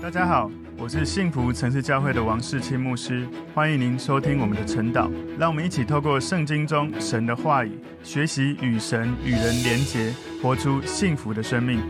大家好，我是幸福城市教会的王世清牧师，欢迎您收听我们的晨祷。让我们一起透过圣经中神的话语，学习与神与人连结，活出幸福的生命。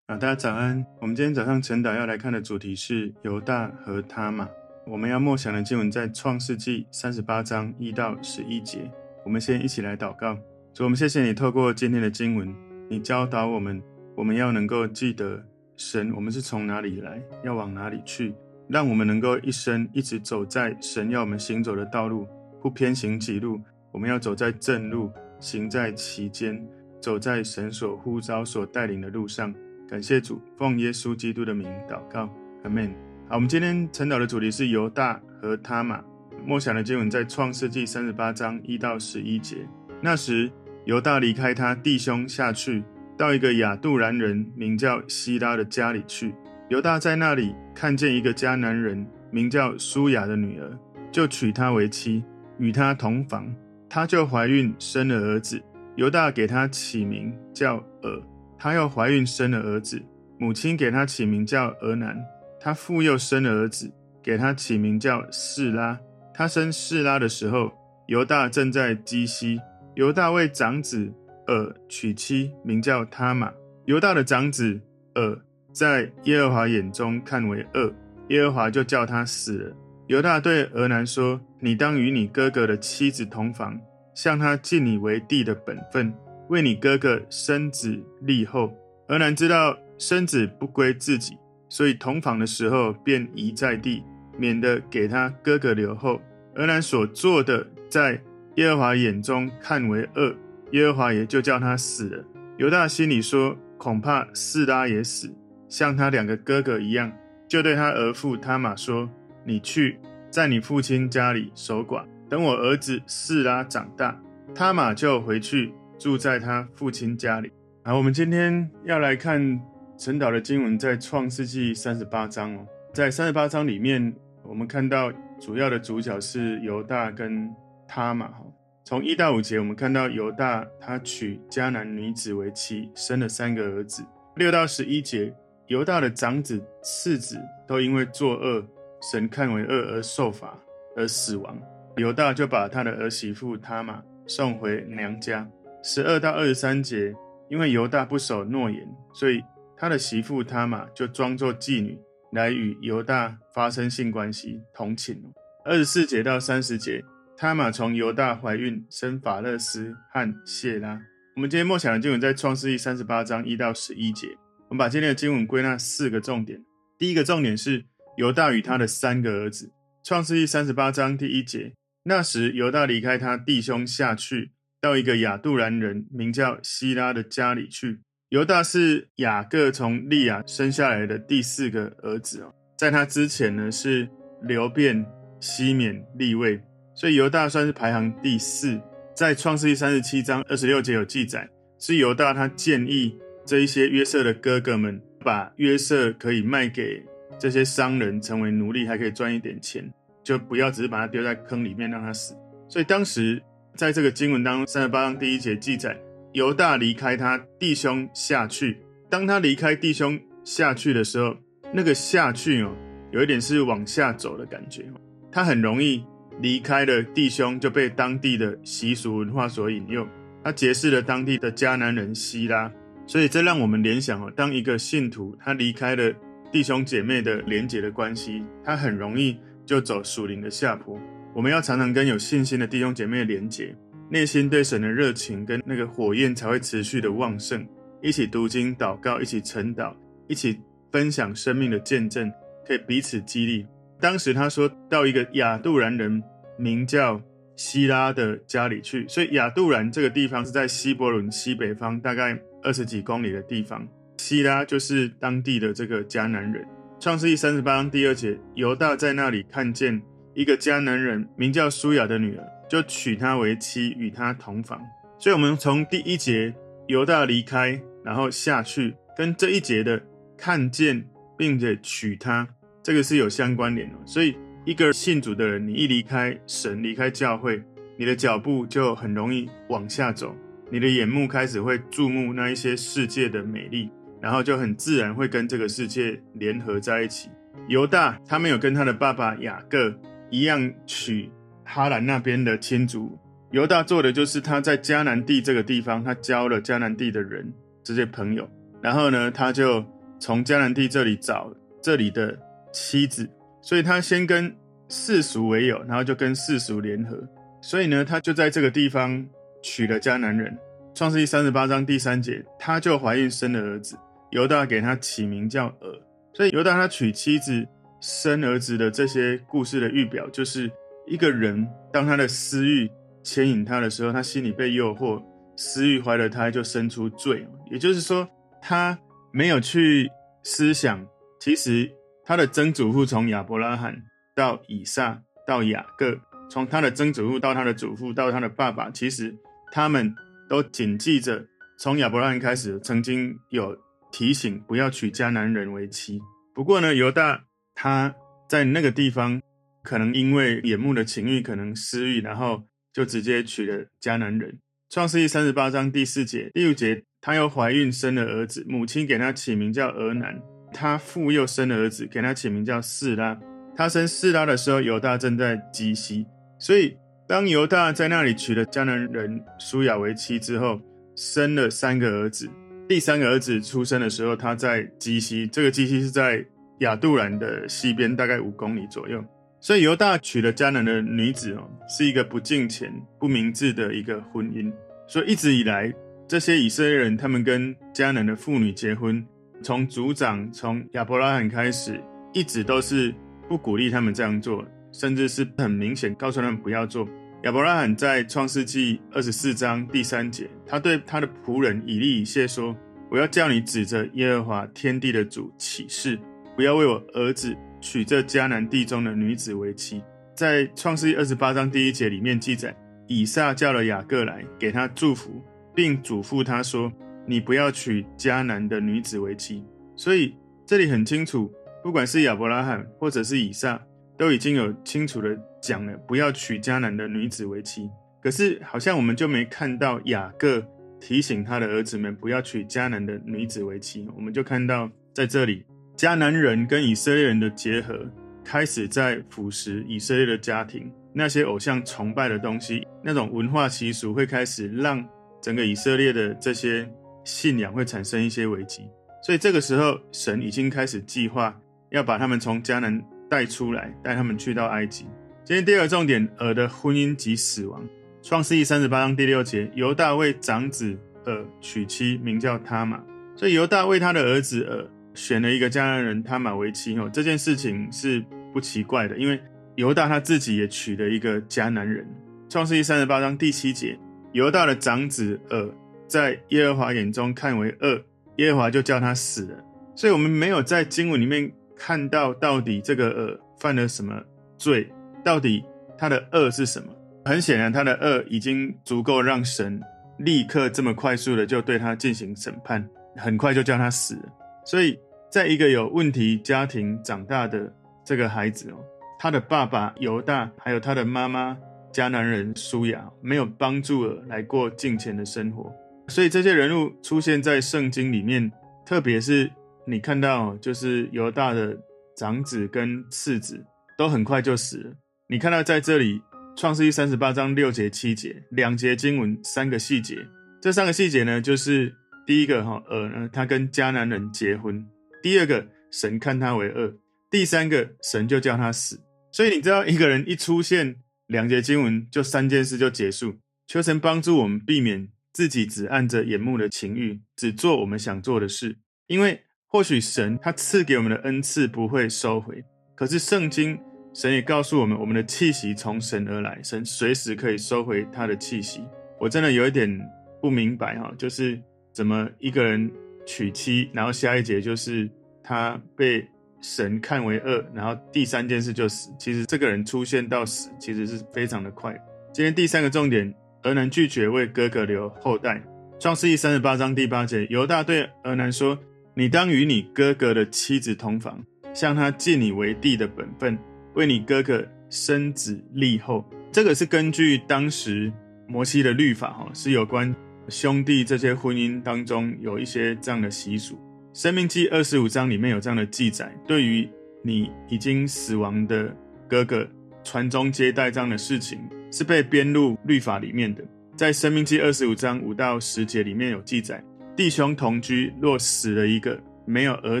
啊，大家早安！我们今天早上晨祷要来看的主题是犹大和他玛。我们要默想的经文在创世纪三十八章一到十一节。我们先一起来祷告。主，我们谢谢你透过今天的经文，你教导我们，我们要能够记得。神，我们是从哪里来，要往哪里去？让我们能够一生一直走在神要我们行走的道路，不偏行己路。我们要走在正路，行在其间，走在神所呼召、所带领的路上。感谢主，奉耶稣基督的名祷告，阿门。好，我们今天晨祷的主题是犹大和他玛。默想的经文在创世纪三十八章一到十一节。那时，犹大离开他弟兄下去。到一个亚杜兰人名叫希拉的家里去，犹大在那里看见一个迦南人名叫苏雅的女儿，就娶她为妻，与她同房，她就怀孕生了儿子。犹大给她起名叫珥，她又怀孕生了儿子，母亲给她起名叫俄南。她父又生了儿子，给她起名叫示拉。她生示拉的时候，犹大正在基西，犹大为长子。珥娶妻名叫他玛，犹大的长子珥在耶和华眼中看为恶，耶和华就叫他死了。犹大对俄南说：“你当与你哥哥的妻子同房，向他尽你为弟的本分，为你哥哥生子立后。”俄南知道生子不归自己，所以同房的时候便移在地，免得给他哥哥留后。俄南所做的，在耶和华眼中看为恶。耶和华也就叫他死了。犹大心里说：“恐怕示拉也死，像他两个哥哥一样。”就对他儿父他玛说：“你去，在你父亲家里守寡，等我儿子示拉长大，他玛就回去住在他父亲家里。”好，我们今天要来看晨祷的经文，在创世纪三十八章哦。在三十八章里面，我们看到主要的主角是犹大跟他玛哈。从一到五节，我们看到犹大他娶迦南女子为妻，生了三个儿子。六到十一节，犹大的长子、次子都因为作恶，神看为恶而受罚而死亡。犹大就把他的儿媳妇他玛送回娘家。十二到二十三节，因为犹大不守诺言，所以他的媳妇他玛就装作妓女来与犹大发生性关系，同寝。二十四节到三十节。他玛从犹大怀孕，生法勒斯和谢拉。我们今天默想的经文在创世记三十八章一到十一节。我们把今天的经文归纳四个重点。第一个重点是犹大与他的三个儿子。创世记三十八章第一节，那时犹大离开他弟兄下去，到一个亚杜兰人名叫希拉的家里去。犹大是雅各从利亚生下来的第四个儿子哦，在他之前呢是流便、西缅、利未。所以犹大算是排行第四，在创世记三十七章二十六节有记载，是犹大他建议这一些约瑟的哥哥们，把约瑟可以卖给这些商人成为奴隶，还可以赚一点钱，就不要只是把他丢在坑里面让他死。所以当时在这个经文当中，三十八章第一节记载，犹大离开他弟兄下去。当他离开弟兄下去的时候，那个下去哦，有一点是往下走的感觉，他很容易。离开了弟兄，就被当地的习俗文化所引诱。他结识了当地的迦南人希拉，所以这让我们联想哦，当一个信徒他离开了弟兄姐妹的连结的关系，他很容易就走属灵的下坡。我们要常常跟有信心的弟兄姐妹连结，内心对神的热情跟那个火焰才会持续的旺盛。一起读经祷告，一起晨祷，一起分享生命的见证，可以彼此激励。当时他说到一个亚杜兰人名叫希拉的家里去，所以亚杜兰这个地方是在希伯仑西北方大概二十几公里的地方。希拉就是当地的这个迦南人。创世记三十八章第二节，犹大在那里看见一个迦南人名叫书亚的女儿，就娶她为妻，与她同房。所以，我们从第一节犹大离开，然后下去，跟这一节的看见并且娶她。这个是有相关联的，所以一个信主的人，你一离开神，离开教会，你的脚步就很容易往下走，你的眼目开始会注目那一些世界的美丽，然后就很自然会跟这个世界联合在一起。犹大他没有跟他的爸爸雅各一样娶哈兰那边的亲族，犹大做的就是他在迦南地这个地方，他交了迦南地的人这些朋友，然后呢，他就从迦南地这里找这里的妻子，所以他先跟世俗为友，然后就跟世俗联合，所以呢，他就在这个地方娶了迦南人。创世记三十八章第三节，他就怀孕生了儿子。犹大给他起名叫珥，所以犹大他娶妻子生儿子的这些故事的预表，就是一个人当他的私欲牵引他的时候，他心里被诱惑，私欲怀了胎就生出罪。也就是说，他没有去思想，其实他的曾祖父从亚伯拉罕到以撒到雅各，从他的曾祖父到他的祖父到他的爸爸，其实他们都谨记着从亚伯拉罕开始曾经有。提醒不要娶迦南人为妻。不过呢，犹大他在那个地方，可能因为眼目的情欲，可能私欲，然后就直接娶了迦南人。创世记三十八章第四节、第五节，他又怀孕生了儿子，母亲给他起名叫俄南。他父又生了儿子，给他起名叫示拉。他生示拉的时候，犹大正在基西。所以，当犹大在那里娶了迦南人书亚为妻之后，生了三个儿子。第三个儿子出生的时候，他在基西，这个基西是在亚杜兰的西边，大概五公里左右。所以犹大娶了迦南的女子哦，是一个不敬虔、不明智的一个婚姻。所以一直以来，这些以色列人他们跟迦南的妇女结婚，从族长从亚伯拉罕开始，一直都是不鼓励他们这样做，甚至是很明显告诉他们不要做。亚伯拉罕在创世纪二十四章第三节，他对他的仆人以利以谢说：“我要叫你指着耶和华天地的主起誓，不要为我儿子娶这迦南地中的女子为妻。”在创世纪二十八章第一节里面记载，以撒叫了雅各来，给他祝福，并嘱咐他说：“你不要娶迦南的女子为妻。”所以这里很清楚，不管是亚伯拉罕或者是以撒，都已经有清楚的。讲了不要娶迦南的女子为妻，可是好像我们就没看到雅各提醒他的儿子们不要娶迦南的女子为妻。我们就看到在这里，迦南人跟以色列人的结合开始在腐蚀以色列的家庭，那些偶像崇拜的东西，那种文化习俗会开始让整个以色列的这些信仰会产生一些危机。所以这个时候，神已经开始计划要把他们从迦南带出来，带他们去到埃及。今天第二个重点，珥的婚姻及死亡。创世记三十八章第六节，犹大为长子珥娶妻，名叫他玛。所以犹大为他的儿子珥选了一个迦南人他玛为妻。哦，这件事情是不奇怪的，因为犹大他自己也娶了一个迦南人。创世记三十八章第七节，犹大的长子珥在耶和华眼中看为恶，耶和华就叫他死了。所以我们没有在经文里面看到到底这个恶犯了什么罪。到底他的恶是什么？很显然，他的恶已经足够让神立刻这么快速的就对他进行审判，很快就叫他死了。所以，在一个有问题家庭长大的这个孩子哦，他的爸爸犹大还有他的妈妈迦南人舒雅没有帮助珥来过敬虔的生活，所以这些人物出现在圣经里面，特别是你看到就是犹大的长子跟次子都很快就死了。你看到在这里，创世记三十八章六节七节两节经文三个细节，这三个细节呢，就是第一个哈，呃他跟迦南人结婚；第二个，神看他为恶；第三个，神就叫他死。所以你知道，一个人一出现，两节经文就三件事就结束。求神帮助我们避免自己只按着眼目的情欲，只做我们想做的事，因为或许神他赐给我们的恩赐不会收回，可是圣经。神也告诉我们，我们的气息从神而来，神随时可以收回他的气息。我真的有一点不明白哈，就是怎么一个人娶妻，然后下一节就是他被神看为恶，然后第三件事就死。其实这个人出现到死，其实是非常的快。今天第三个重点，俄南拒绝为哥哥留后代。创世记三十八章第八节，犹大对俄南说：“你当与你哥哥的妻子同房，向他尽你为弟的本分。”为你哥哥生子立后，这个是根据当时摩西的律法，哈，是有关兄弟这些婚姻当中有一些这样的习俗。生命记二十五章里面有这样的记载：对于你已经死亡的哥哥，传宗接代这样的事情，是被编入律法里面的。在申命记二十五章五到十节里面有记载：弟兄同居，若死了一个，没有儿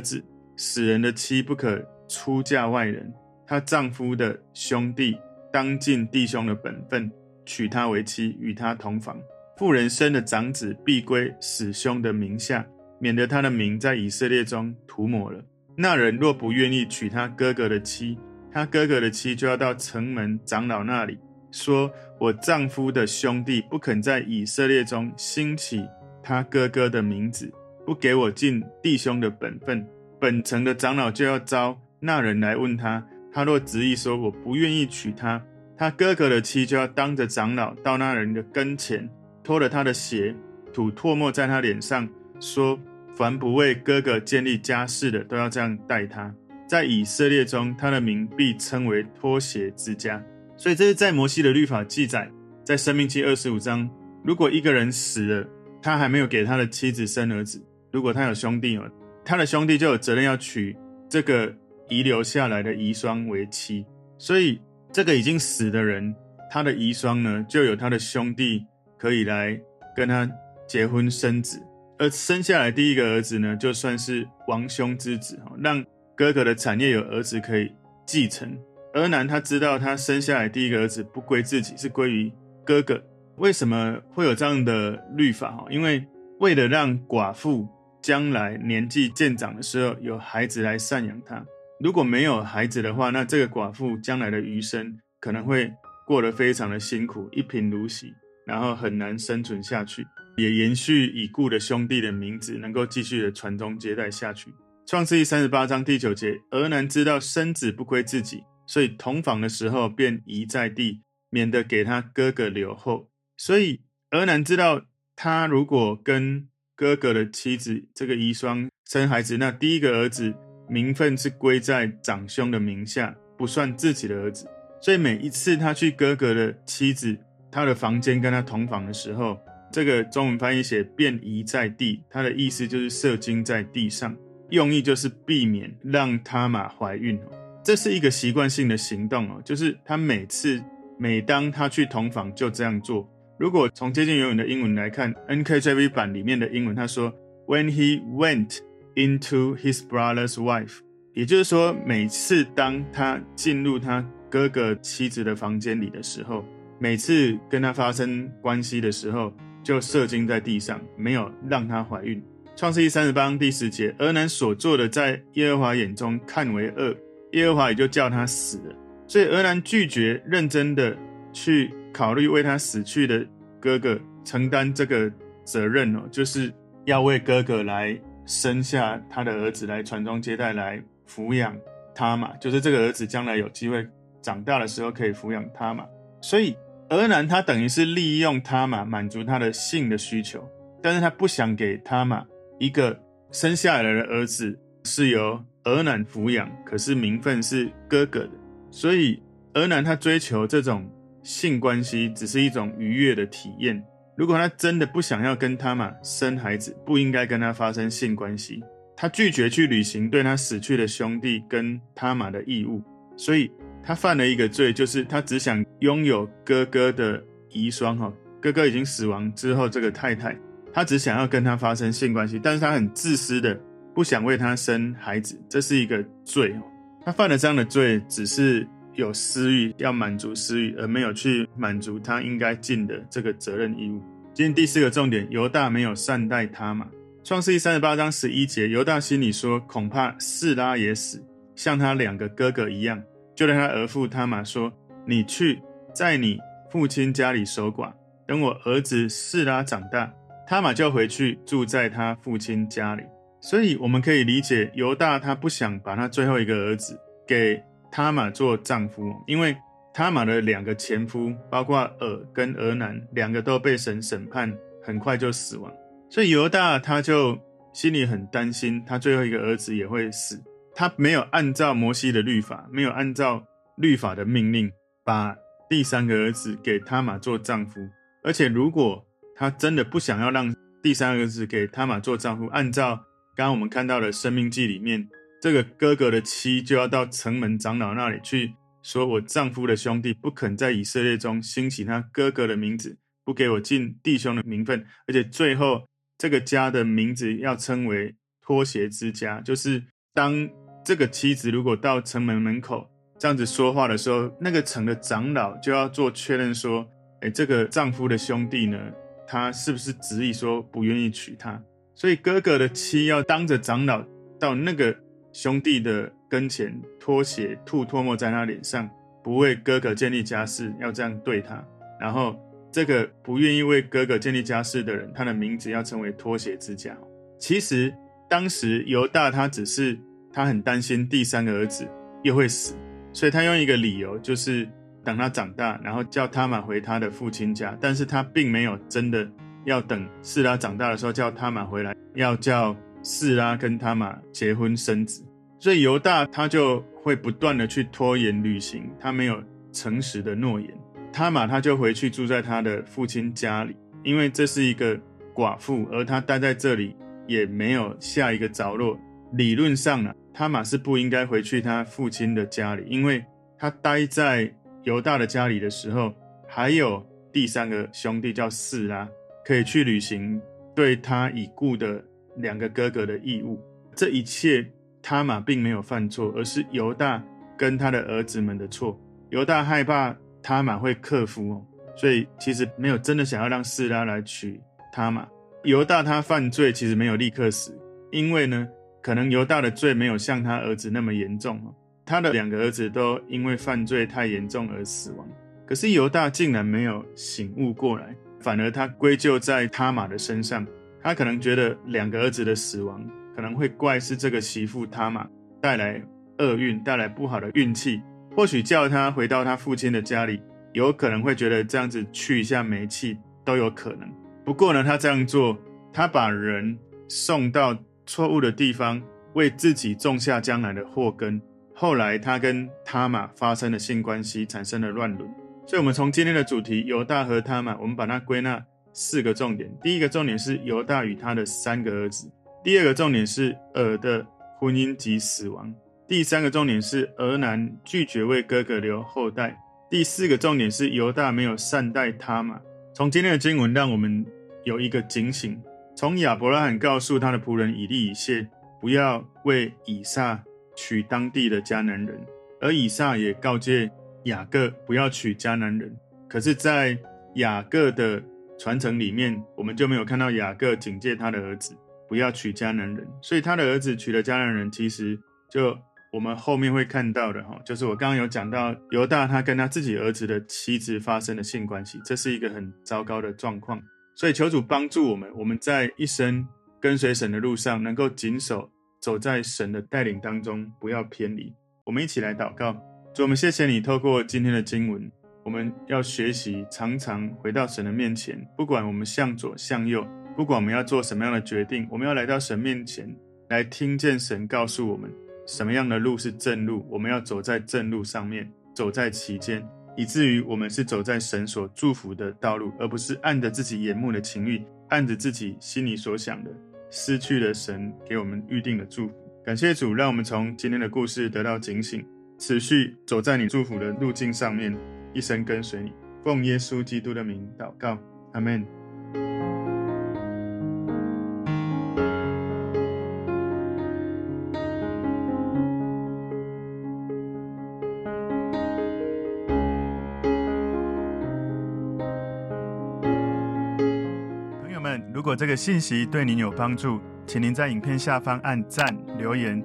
子，死人的妻不可出嫁外人，她丈夫的兄弟当尽弟兄的本分，娶她为妻，与她同房。妇人生的长子必归死兄的名下，免得他的名在以色列中涂抹了。那人若不愿意娶他哥哥的妻，他哥哥的妻就要到城门长老那里，说：“我丈夫的兄弟不肯在以色列中兴起他哥哥的名字，不给我尽弟兄的本分。”本城的长老就要招那人来问他，他若执意说：“我不愿意娶她。”他哥哥的妻就要当着长老到那人的跟前。脱了他的鞋，吐唾沫在他脸上，说：“凡不为哥哥建立家室的，都要这样待他。在以色列中，他的名必称为脱鞋之家。”所以这是在摩西的律法记载，在生命记二十五章，如果一个人死了，他还没有给他的妻子生儿子，如果他有兄弟哦，他的兄弟就有责任要娶这个遗留下来的遗孀为妻。所以这个已经死的人，他的遗孀呢，就有他的兄弟。可以来跟他结婚生子，而生下来第一个儿子呢，就算是王兄之子，让哥哥的产业有儿子可以继承。俄南他知道他生下来第一个儿子不归自己，是归于哥哥。为什么会有这样的律法？哈因为为了让寡妇将来年纪渐长的时候有孩子来赡养他。如果没有孩子的话，那这个寡妇将来的余生可能会过得非常的辛苦，一贫如洗。然后很难生存下去，也延续已故的兄弟的名字，能够继续的传宗接代下去。创世记三十八章第九节，俄南知道生子不归自己，所以同房的时候便移在地，免得给他哥哥留后。所以俄南知道，他如果跟哥哥的妻子这个遗孀生孩子，那第一个儿子名分是归在长兄的名下，不算自己的儿子。所以每一次他去哥哥的妻子。他的房间跟他同房的时候，这个中文翻译写便移在地，他的意思就是射精在地上，用意就是避免让他玛怀孕。这是一个习惯性的行动哦，就是他每次每当他去同房就这样做。如果从接近永远的英文来看，NKJV 版里面的英文他说，When he went into his brother's wife，也就是说每次当他进入他哥哥妻子的房间里的时候。每次跟他发生关系的时候，就射精在地上，没有让她怀孕。创世记三十八章第十节，俄南所做的，在耶和华眼中看为恶，耶和华也就叫他死了。所以俄南拒绝认真的去考虑为他死去的哥哥承担这个责任哦，就是要为哥哥来生下他的儿子，来传宗接代，来抚养他嘛，就是这个儿子将来有机会长大的时候可以抚养他嘛，所以。俄南他等于是利用他嘛满足他的性的需求，但是他不想给他嘛一个生下来的儿子是由俄南抚养，可是名分是哥哥的，所以俄南他追求这种性关系只是一种愉悦的体验。如果他真的不想要跟他玛生孩子，不应该跟他发生性关系。他拒绝去履行对他死去的兄弟跟他玛的义务，所以。他犯了一个罪，就是他只想拥有哥哥的遗孀哈，哥哥已经死亡之后，这个太太，他只想要跟他发生性关系，但是他很自私的不想为他生孩子，这是一个罪。他犯了这样的罪，只是有私欲，要满足私欲，而没有去满足他应该尽的这个责任义务。今天第四个重点，犹大没有善待他玛。创世记三十八章十一节，犹大心里说，恐怕示拉也死，像他两个哥哥一样。就对他儿父他玛说：“你去在你父亲家里守寡，等我儿子示拉长大，他玛就回去住在他父亲家里。”所以我们可以理解犹大他不想把他最后一个儿子给他玛做丈夫，因为他玛的两个前夫，包括尔跟俄南，两个都被神审判，很快就死亡。所以犹大他就心里很担心，他最后一个儿子也会死。他没有按照摩西的律法，没有按照律法的命令，把第三个儿子给他玛做丈夫。而且，如果他真的不想要让第三个儿子给他玛做丈夫，按照刚刚我们看到的《生命记》里面，这个哥哥的妻就要到城门长老那里去，说我丈夫的兄弟不肯在以色列中兴起他哥哥的名字，不给我进弟兄的名分，而且最后这个家的名字要称为拖鞋之家，就是当这个妻子如果到城门门口这样子说话的时候，那个城的长老就要做确认说，哎，这个丈夫的兄弟呢，他是不是执意说不愿意娶她？所以哥哥的妻要当着长老到那个兄弟的跟前脱鞋吐唾沫在他脸上，不为哥哥建立家室，要这样对他。然后这个不愿意为哥哥建立家室的人，他的名字要称为脱鞋之家。其实当时犹大他只是他很担心第三个儿子又会死，所以他用一个理由就是。等他长大，然后叫他玛回他的父亲家，但是他并没有真的要等示拉长大的时候叫他玛回来，要叫示拉跟他玛结婚生子，所以犹大他就会不断的去拖延履行他没有诚实的诺言，他玛他就回去住在他的父亲家里，因为这是一个寡妇，而他待在这里也没有下一个着落，理论上呢，他玛是不应该回去他父亲的家里，因为他待在。犹大的家里的时候，还有第三个兄弟叫示拉，可以去履行对他已故的两个哥哥的义务。这一切，他玛并没有犯错，而是犹大跟他的儿子们的错。犹大害怕他玛会克服哦，所以其实没有真的想要让示拉来娶他玛。犹大他犯罪其实没有立刻死，因为呢，可能犹大的罪没有像他儿子那么严重哦。他的两个儿子都因为犯罪太严重而死亡，可是犹大竟然没有醒悟过来，反而他归咎在他玛的身上。他可能觉得两个儿子的死亡可能会怪是这个媳妇他玛带来厄运，带来不好的运气。或许叫他回到他父亲的家里，有可能会觉得这样子去一下霉气都有可能。不过呢，他这样做，他把人送到错误的地方，为自己种下将来的祸根。后来，他跟他玛发生了性关系，产生了乱伦。所以，我们从今天的主题犹大和他玛，我们把它归纳四个重点。第一个重点是犹大与他的三个儿子；第二个重点是珥的婚姻及死亡；第三个重点是俄南拒绝为哥哥留后代；第四个重点是犹大没有善待他玛。从今天的经文，让我们有一个警醒：从亚伯拉罕告诉他的仆人以利以谢，不要为以撒。娶当地的迦南人，而以撒也告诫雅各不要娶迦南人。可是，在雅各的传承里面，我们就没有看到雅各警戒他的儿子不要娶迦南人。所以，他的儿子娶了迦南人，其实就我们后面会看到的哈，就是我刚刚有讲到犹大他跟他自己儿子的妻子发生了性关系，这是一个很糟糕的状况。所以，求主帮助我们，我们在一生跟随神的路上能够谨守。走在神的带领当中，不要偏离。我们一起来祷告，主，我们谢谢你透过今天的经文，我们要学习常常回到神的面前。不管我们向左向右，不管我们要做什么样的决定，我们要来到神面前，来听见神告诉我们什么样的路是正路。我们要走在正路上面，走在其间，以至于我们是走在神所祝福的道路，而不是按着自己眼目的情欲，按着自己心里所想的。失去了神给我们预定的祝福，感谢主，让我们从今天的故事得到警醒，持续走在你祝福的路径上面，一生跟随你。奉耶稣基督的名祷告，阿门。如果这个信息对您有帮助，请您在影片下方按赞、留言，